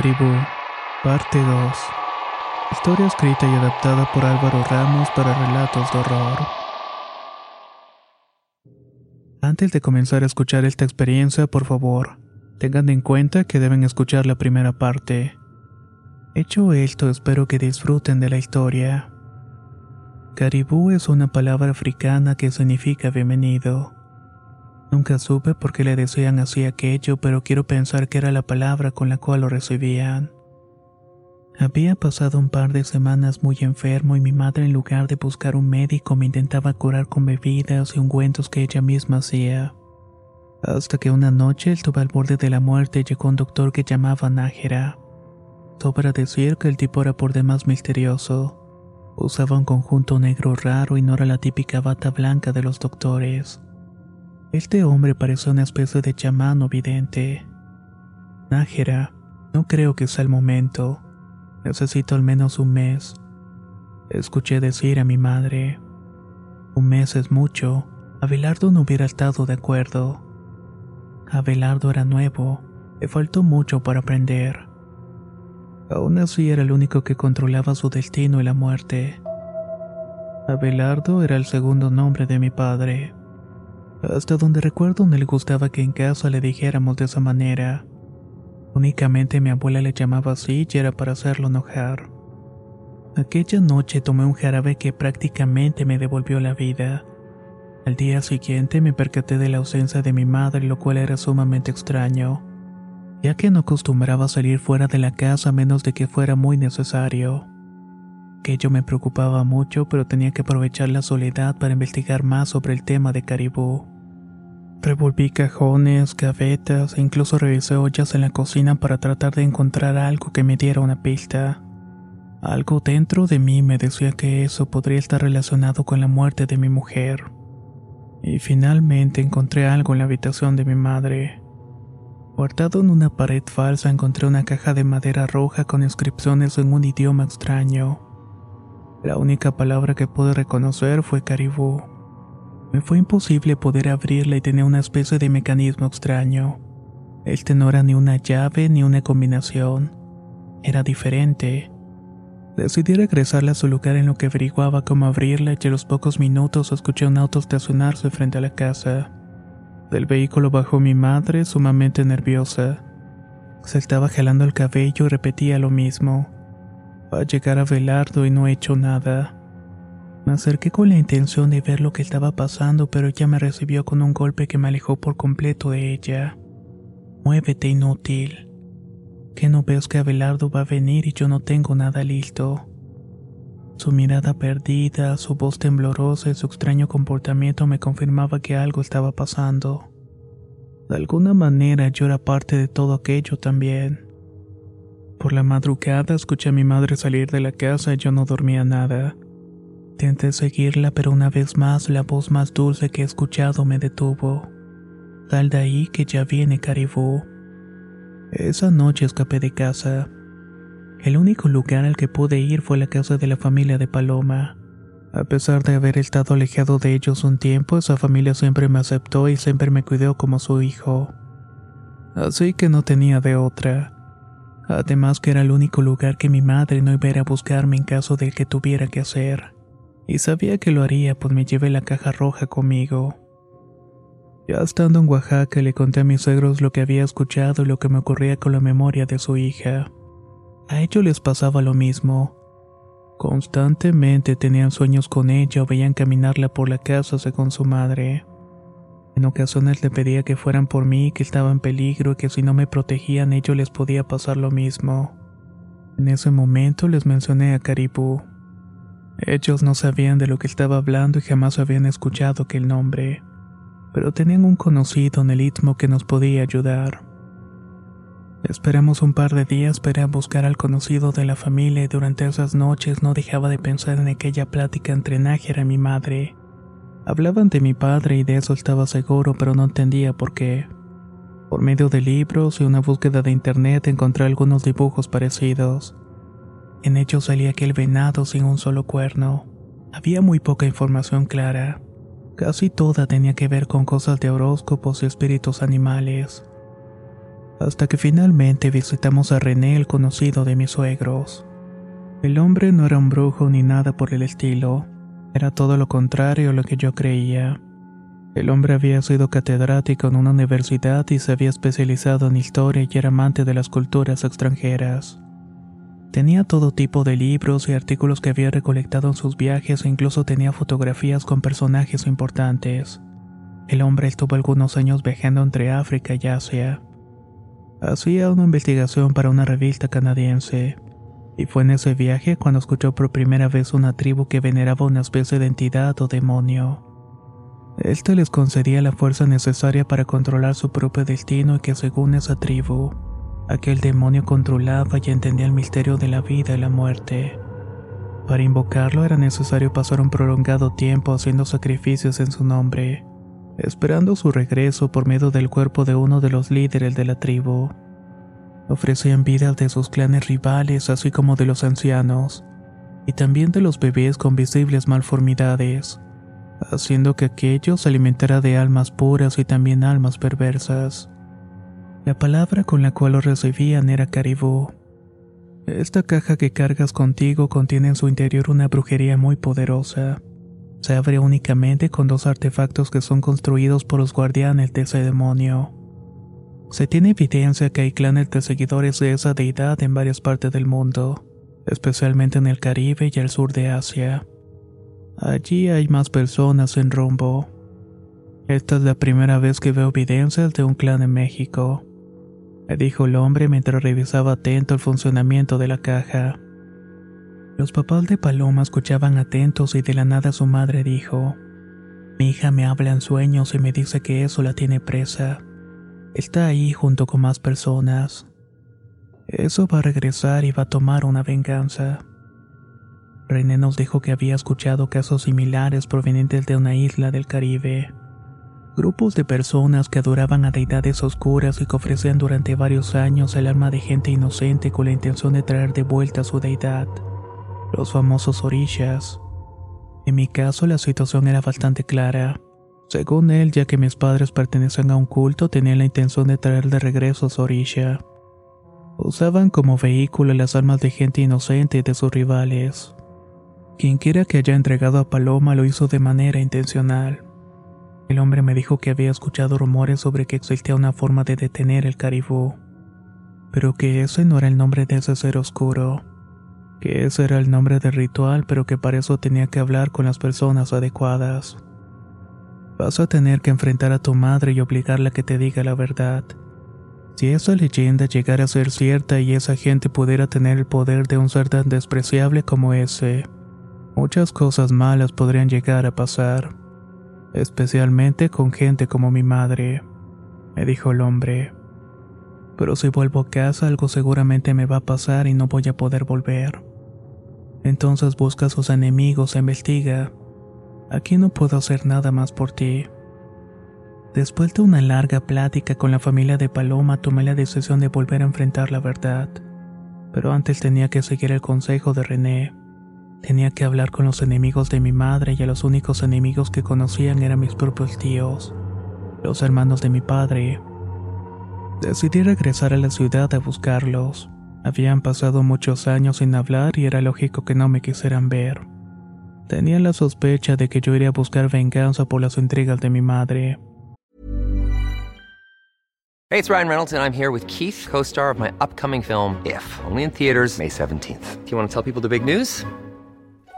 Caribú, parte 2. Historia escrita y adaptada por Álvaro Ramos para relatos de horror. Antes de comenzar a escuchar esta experiencia, por favor, tengan en cuenta que deben escuchar la primera parte. Hecho esto, espero que disfruten de la historia. Caribú es una palabra africana que significa bienvenido. Nunca supe por qué le decían así aquello, pero quiero pensar que era la palabra con la cual lo recibían. Había pasado un par de semanas muy enfermo y mi madre en lugar de buscar un médico me intentaba curar con bebidas y ungüentos que ella misma hacía. Hasta que una noche estuve al borde de la muerte y llegó un doctor que llamaba Nájera. Sobra decir que el tipo era por demás misterioso. Usaba un conjunto negro raro y no era la típica bata blanca de los doctores. Este hombre parecía una especie de chamán o vidente. Nájera, no creo que sea el momento. Necesito al menos un mes. Escuché decir a mi madre. Un mes es mucho. Abelardo no hubiera estado de acuerdo. Abelardo era nuevo. Le faltó mucho para aprender. Aún así era el único que controlaba su destino y la muerte. Abelardo era el segundo nombre de mi padre. Hasta donde recuerdo no le gustaba que en casa le dijéramos de esa manera. Únicamente mi abuela le llamaba así y era para hacerlo enojar. Aquella noche tomé un jarabe que prácticamente me devolvió la vida. Al día siguiente me percaté de la ausencia de mi madre, lo cual era sumamente extraño, ya que no acostumbraba salir fuera de la casa a menos de que fuera muy necesario. Aquello me preocupaba mucho, pero tenía que aprovechar la soledad para investigar más sobre el tema de Caribú. Revolví cajones, gavetas e incluso revisé ollas en la cocina para tratar de encontrar algo que me diera una pista. Algo dentro de mí me decía que eso podría estar relacionado con la muerte de mi mujer. Y finalmente encontré algo en la habitación de mi madre. Guardado en una pared falsa encontré una caja de madera roja con inscripciones en un idioma extraño. La única palabra que pude reconocer fue caribú. Me fue imposible poder abrirla y tenía una especie de mecanismo extraño. Este no era ni una llave ni una combinación. Era diferente. Decidí regresarla a su lugar en lo que averiguaba cómo abrirla y a los pocos minutos escuché un auto estacionarse frente a la casa. Del vehículo bajó mi madre, sumamente nerviosa. Se estaba jalando el cabello y repetía lo mismo. A llegar a Velardo y no he hecho nada. Me acerqué con la intención de ver lo que estaba pasando, pero ella me recibió con un golpe que me alejó por completo de ella. Muévete, inútil. ¿Que no ves que Abelardo va a venir y yo no tengo nada listo? Su mirada perdida, su voz temblorosa y su extraño comportamiento me confirmaba que algo estaba pasando. De alguna manera yo era parte de todo aquello también. Por la madrugada escuché a mi madre salir de la casa y yo no dormía nada. Intenté seguirla, pero una vez más la voz más dulce que he escuchado me detuvo. Sal de ahí que ya viene Caribú. Esa noche escapé de casa. El único lugar al que pude ir fue la casa de la familia de Paloma. A pesar de haber estado alejado de ellos un tiempo, esa familia siempre me aceptó y siempre me cuidó como su hijo. Así que no tenía de otra. Además que era el único lugar que mi madre no iba a buscarme en caso de que tuviera que hacer. Y sabía que lo haría, pues me llevé la caja roja conmigo. Ya estando en Oaxaca le conté a mis suegros lo que había escuchado y lo que me ocurría con la memoria de su hija. A ellos les pasaba lo mismo. Constantemente tenían sueños con ella o veían caminarla por la casa según su madre. En ocasiones le pedía que fueran por mí, que estaba en peligro y que si no me protegían ellos les podía pasar lo mismo. En ese momento les mencioné a Caribú. Ellos no sabían de lo que estaba hablando y jamás habían escuchado aquel nombre, pero tenían un conocido en el istmo que nos podía ayudar. Esperamos un par de días para buscar al conocido de la familia y durante esas noches no dejaba de pensar en aquella plática entre Nájera y mi madre. Hablaban de mi padre y de eso estaba seguro, pero no entendía por qué. Por medio de libros y una búsqueda de internet encontré algunos dibujos parecidos. En ellos salía aquel venado sin un solo cuerno. Había muy poca información clara. Casi toda tenía que ver con cosas de horóscopos y espíritus animales hasta que finalmente visitamos a René, el conocido de mis suegros. El hombre no era un brujo ni nada por el estilo, era todo lo contrario a lo que yo creía. El hombre había sido catedrático en una universidad y se había especializado en historia y era amante de las culturas extranjeras. Tenía todo tipo de libros y artículos que había recolectado en sus viajes e incluso tenía fotografías con personajes importantes. El hombre estuvo algunos años viajando entre África y Asia. Hacía una investigación para una revista canadiense, y fue en ese viaje cuando escuchó por primera vez una tribu que veneraba una especie de entidad o demonio. Este les concedía la fuerza necesaria para controlar su propio destino y que según esa tribu, aquel demonio controlaba y entendía el misterio de la vida y la muerte. Para invocarlo era necesario pasar un prolongado tiempo haciendo sacrificios en su nombre esperando su regreso por medio del cuerpo de uno de los líderes de la tribu. Ofrecían vidas de sus clanes rivales, así como de los ancianos, y también de los bebés con visibles malformidades, haciendo que aquello se alimentara de almas puras y también almas perversas. La palabra con la cual lo recibían era caribú. Esta caja que cargas contigo contiene en su interior una brujería muy poderosa se abre únicamente con dos artefactos que son construidos por los guardianes de ese demonio. Se tiene evidencia que hay clanes de seguidores de esa deidad en varias partes del mundo, especialmente en el Caribe y el sur de Asia. Allí hay más personas en rumbo. Esta es la primera vez que veo evidencias de un clan en México, me dijo el hombre mientras revisaba atento el funcionamiento de la caja. Los papás de Paloma escuchaban atentos y de la nada su madre dijo, Mi hija me habla en sueños y me dice que eso la tiene presa. Está ahí junto con más personas. Eso va a regresar y va a tomar una venganza. René nos dijo que había escuchado casos similares provenientes de una isla del Caribe. Grupos de personas que adoraban a deidades oscuras y que ofrecían durante varios años el alma de gente inocente con la intención de traer de vuelta a su deidad los famosos orishas. En mi caso la situación era bastante clara. Según él, ya que mis padres pertenecen a un culto, tenían la intención de traer de regreso a su orisha. Usaban como vehículo las almas de gente inocente y de sus rivales. Quien quiera que haya entregado a Paloma lo hizo de manera intencional. El hombre me dijo que había escuchado rumores sobre que existía una forma de detener el caribú, pero que ese no era el nombre de ese ser oscuro que ese era el nombre del ritual, pero que para eso tenía que hablar con las personas adecuadas. Vas a tener que enfrentar a tu madre y obligarla a que te diga la verdad. Si esa leyenda llegara a ser cierta y esa gente pudiera tener el poder de un ser tan despreciable como ese, muchas cosas malas podrían llegar a pasar, especialmente con gente como mi madre, me dijo el hombre. Pero si vuelvo a casa algo seguramente me va a pasar y no voy a poder volver. Entonces busca a sus enemigos e investiga. Aquí no puedo hacer nada más por ti. Después de una larga plática con la familia de Paloma, tomé la decisión de volver a enfrentar la verdad. Pero antes tenía que seguir el consejo de René. Tenía que hablar con los enemigos de mi madre y a los únicos enemigos que conocían eran mis propios tíos, los hermanos de mi padre. Decidí regresar a la ciudad a buscarlos. Habían pasado muchos años sin hablar y era lógico que no me quisieran ver. Tenía la sospecha de que yo iría a buscar venganza por las entregas de mi madre. Hey, it's Ryan Reynolds and I'm here with Keith, co-star of my upcoming film If, only in theaters May 17th. Do you want to tell people the big news?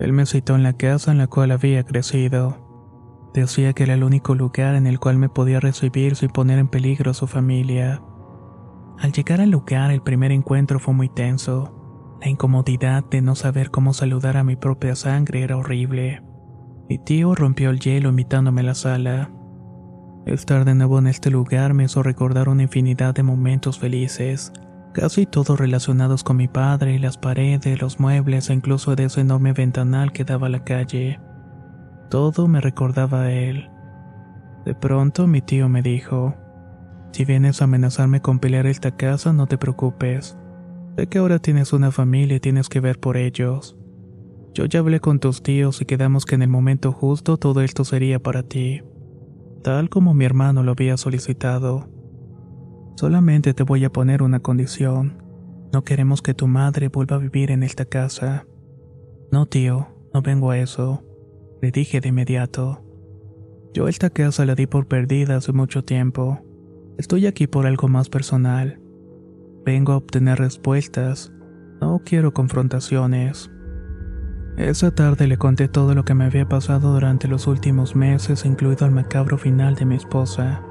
Él me citó en la casa en la cual había crecido. Decía que era el único lugar en el cual me podía recibir sin poner en peligro a su familia. Al llegar al lugar el primer encuentro fue muy tenso. La incomodidad de no saber cómo saludar a mi propia sangre era horrible. Mi tío rompió el hielo invitándome a la sala. Estar de nuevo en este lugar me hizo recordar una infinidad de momentos felices, casi todos relacionados con mi padre, las paredes, los muebles e incluso de ese enorme ventanal que daba a la calle. Todo me recordaba a él. De pronto mi tío me dijo, si vienes a amenazarme con pelear esta casa, no te preocupes. Sé que ahora tienes una familia y tienes que ver por ellos. Yo ya hablé con tus tíos y quedamos que en el momento justo todo esto sería para ti, tal como mi hermano lo había solicitado. Solamente te voy a poner una condición. No queremos que tu madre vuelva a vivir en esta casa. No, tío, no vengo a eso, le dije de inmediato. Yo esta casa la di por perdida hace mucho tiempo. Estoy aquí por algo más personal. Vengo a obtener respuestas. No quiero confrontaciones. Esa tarde le conté todo lo que me había pasado durante los últimos meses, incluido el macabro final de mi esposa.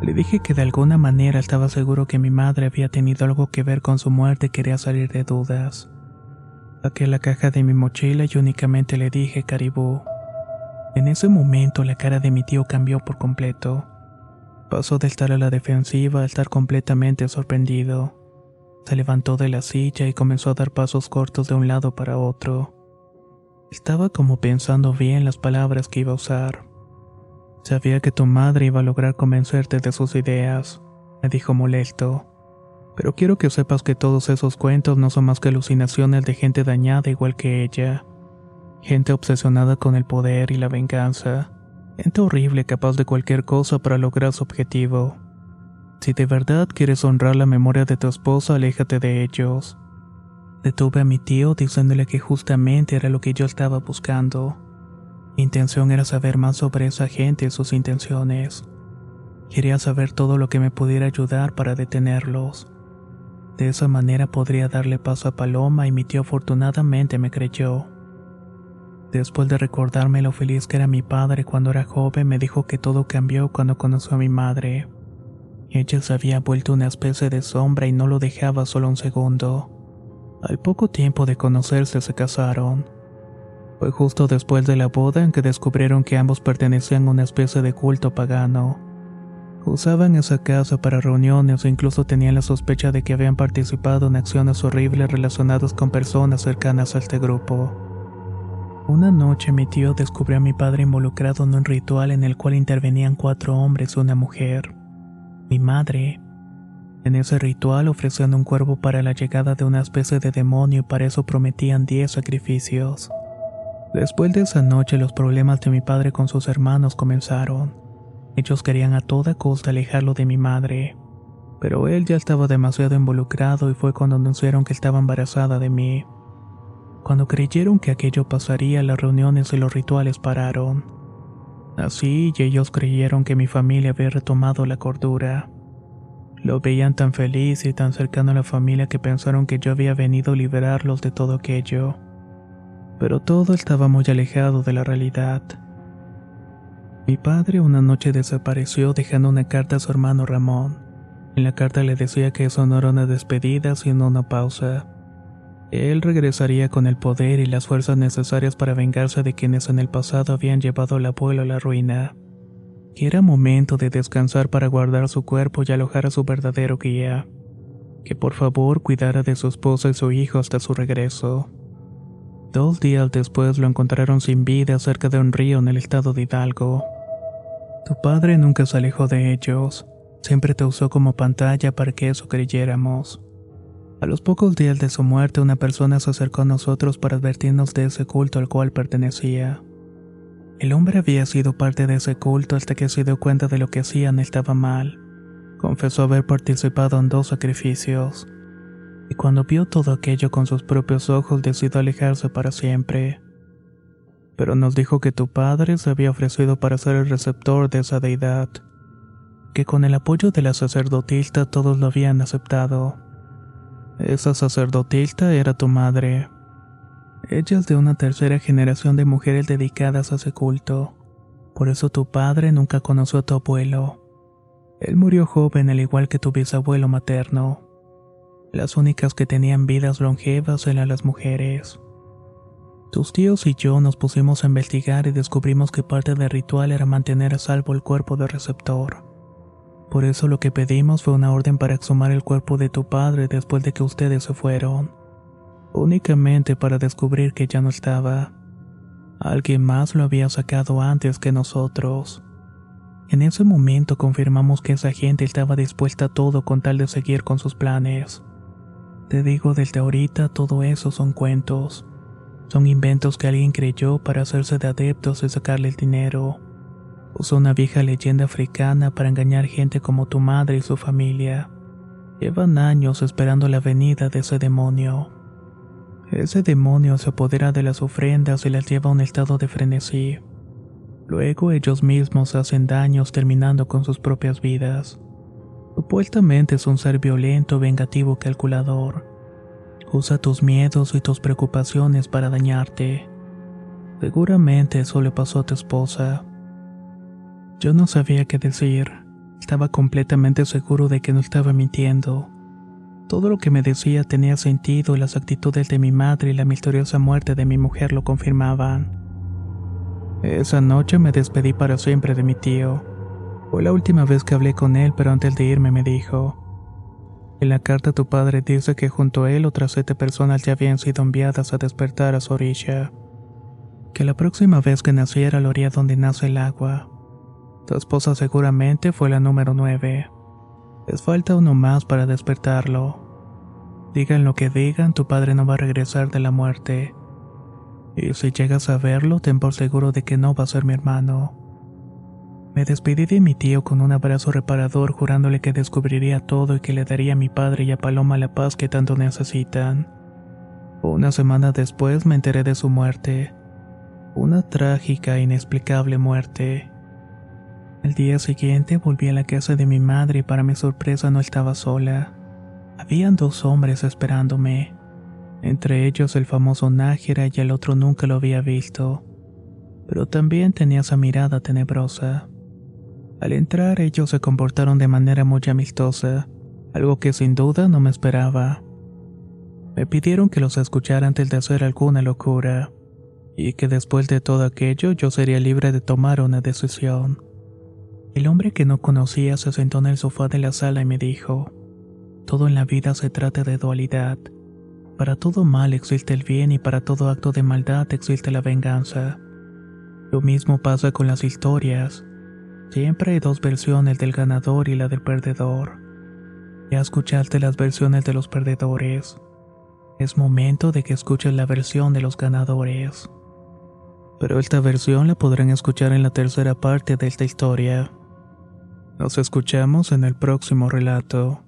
Le dije que de alguna manera estaba seguro que mi madre había tenido algo que ver con su muerte y quería salir de dudas. Saqué la caja de mi mochila y únicamente le dije caribú. En ese momento la cara de mi tío cambió por completo. Pasó de estar a la defensiva a estar completamente sorprendido. Se levantó de la silla y comenzó a dar pasos cortos de un lado para otro. Estaba como pensando bien las palabras que iba a usar. Sabía que tu madre iba a lograr convencerte de sus ideas, me dijo molesto. Pero quiero que sepas que todos esos cuentos no son más que alucinaciones de gente dañada igual que ella. Gente obsesionada con el poder y la venganza. Gente horrible capaz de cualquier cosa para lograr su objetivo. Si de verdad quieres honrar la memoria de tu esposa, aléjate de ellos. Detuve a mi tío diciéndole que justamente era lo que yo estaba buscando. Mi intención era saber más sobre esa gente y sus intenciones. Quería saber todo lo que me pudiera ayudar para detenerlos. De esa manera podría darle paso a Paloma y mi tío afortunadamente me creyó. Después de recordarme lo feliz que era mi padre cuando era joven, me dijo que todo cambió cuando conoció a mi madre. Ella se había vuelto una especie de sombra y no lo dejaba solo un segundo. Al poco tiempo de conocerse se casaron. Fue justo después de la boda en que descubrieron que ambos pertenecían a una especie de culto pagano. Usaban esa casa para reuniones o incluso tenían la sospecha de que habían participado en acciones horribles relacionadas con personas cercanas a este grupo. Una noche mi tío descubrió a mi padre involucrado en un ritual en el cual intervenían cuatro hombres y una mujer. Mi madre. En ese ritual ofrecían un cuervo para la llegada de una especie de demonio y para eso prometían diez sacrificios. Después de esa noche los problemas de mi padre con sus hermanos comenzaron. Ellos querían a toda costa alejarlo de mi madre, pero él ya estaba demasiado involucrado y fue cuando anunciaron que estaba embarazada de mí. Cuando creyeron que aquello pasaría, las reuniones y los rituales pararon. Así, y ellos creyeron que mi familia había retomado la cordura. Lo veían tan feliz y tan cercano a la familia que pensaron que yo había venido a liberarlos de todo aquello. Pero todo estaba muy alejado de la realidad. Mi padre una noche desapareció dejando una carta a su hermano Ramón. En la carta le decía que eso no era una despedida, sino una pausa. Él regresaría con el poder y las fuerzas necesarias para vengarse de quienes en el pasado habían llevado al abuelo a la ruina. Que era momento de descansar para guardar su cuerpo y alojar a su verdadero guía. Que por favor cuidara de su esposa y su hijo hasta su regreso. Dos días después lo encontraron sin vida cerca de un río en el estado de Hidalgo. Tu padre nunca se alejó de ellos, siempre te usó como pantalla para que eso creyéramos. A los pocos días de su muerte una persona se acercó a nosotros para advertirnos de ese culto al cual pertenecía. El hombre había sido parte de ese culto hasta que se dio cuenta de lo que hacían estaba mal. Confesó haber participado en dos sacrificios y cuando vio todo aquello con sus propios ojos decidió alejarse para siempre. Pero nos dijo que tu padre se había ofrecido para ser el receptor de esa deidad, que con el apoyo de la sacerdotista todos lo habían aceptado. Esa sacerdotista era tu madre. Ella es de una tercera generación de mujeres dedicadas a ese culto. Por eso tu padre nunca conoció a tu abuelo. Él murió joven al igual que tu bisabuelo materno. Las únicas que tenían vidas longevas eran las mujeres. Tus tíos y yo nos pusimos a investigar y descubrimos que parte del ritual era mantener a salvo el cuerpo del receptor. Por eso lo que pedimos fue una orden para exhumar el cuerpo de tu padre después de que ustedes se fueron. Únicamente para descubrir que ya no estaba. Alguien más lo había sacado antes que nosotros. En ese momento confirmamos que esa gente estaba dispuesta a todo con tal de seguir con sus planes. Te digo desde ahorita, todo eso son cuentos. Son inventos que alguien creyó para hacerse de adeptos y sacarle el dinero. Usó una vieja leyenda africana para engañar gente como tu madre y su familia. Llevan años esperando la venida de ese demonio. Ese demonio se apodera de las ofrendas y las lleva a un estado de frenesí. Luego ellos mismos hacen daños terminando con sus propias vidas. Supuestamente es un ser violento, vengativo, calculador. Usa tus miedos y tus preocupaciones para dañarte. Seguramente eso le pasó a tu esposa. Yo no sabía qué decir. Estaba completamente seguro de que no estaba mintiendo. Todo lo que me decía tenía sentido y las actitudes de mi madre y la misteriosa muerte de mi mujer lo confirmaban. Esa noche me despedí para siempre de mi tío. Fue la última vez que hablé con él, pero antes de irme me dijo, en la carta tu padre dice que junto a él otras siete personas ya habían sido enviadas a despertar a su orilla. Que la próxima vez que naciera lo haría donde nace el agua. Tu esposa seguramente fue la número nueve. Les falta uno más para despertarlo. Digan lo que digan, tu padre no va a regresar de la muerte. Y si llegas a verlo, ten por seguro de que no va a ser mi hermano. Me despedí de mi tío con un abrazo reparador jurándole que descubriría todo y que le daría a mi padre y a Paloma la paz que tanto necesitan. Una semana después me enteré de su muerte. Una trágica e inexplicable muerte. El día siguiente volví a la casa de mi madre y para mi sorpresa no estaba sola. Habían dos hombres esperándome. Entre ellos el famoso Nájera y el otro nunca lo había visto. Pero también tenía esa mirada tenebrosa. Al entrar ellos se comportaron de manera muy amistosa, algo que sin duda no me esperaba. Me pidieron que los escuchara antes de hacer alguna locura, y que después de todo aquello yo sería libre de tomar una decisión. El hombre que no conocía se sentó en el sofá de la sala y me dijo, todo en la vida se trata de dualidad. Para todo mal existe el bien y para todo acto de maldad existe la venganza. Lo mismo pasa con las historias. Siempre hay dos versiones del ganador y la del perdedor. Ya escuchaste las versiones de los perdedores. Es momento de que escuches la versión de los ganadores. Pero esta versión la podrán escuchar en la tercera parte de esta historia. Nos escuchamos en el próximo relato.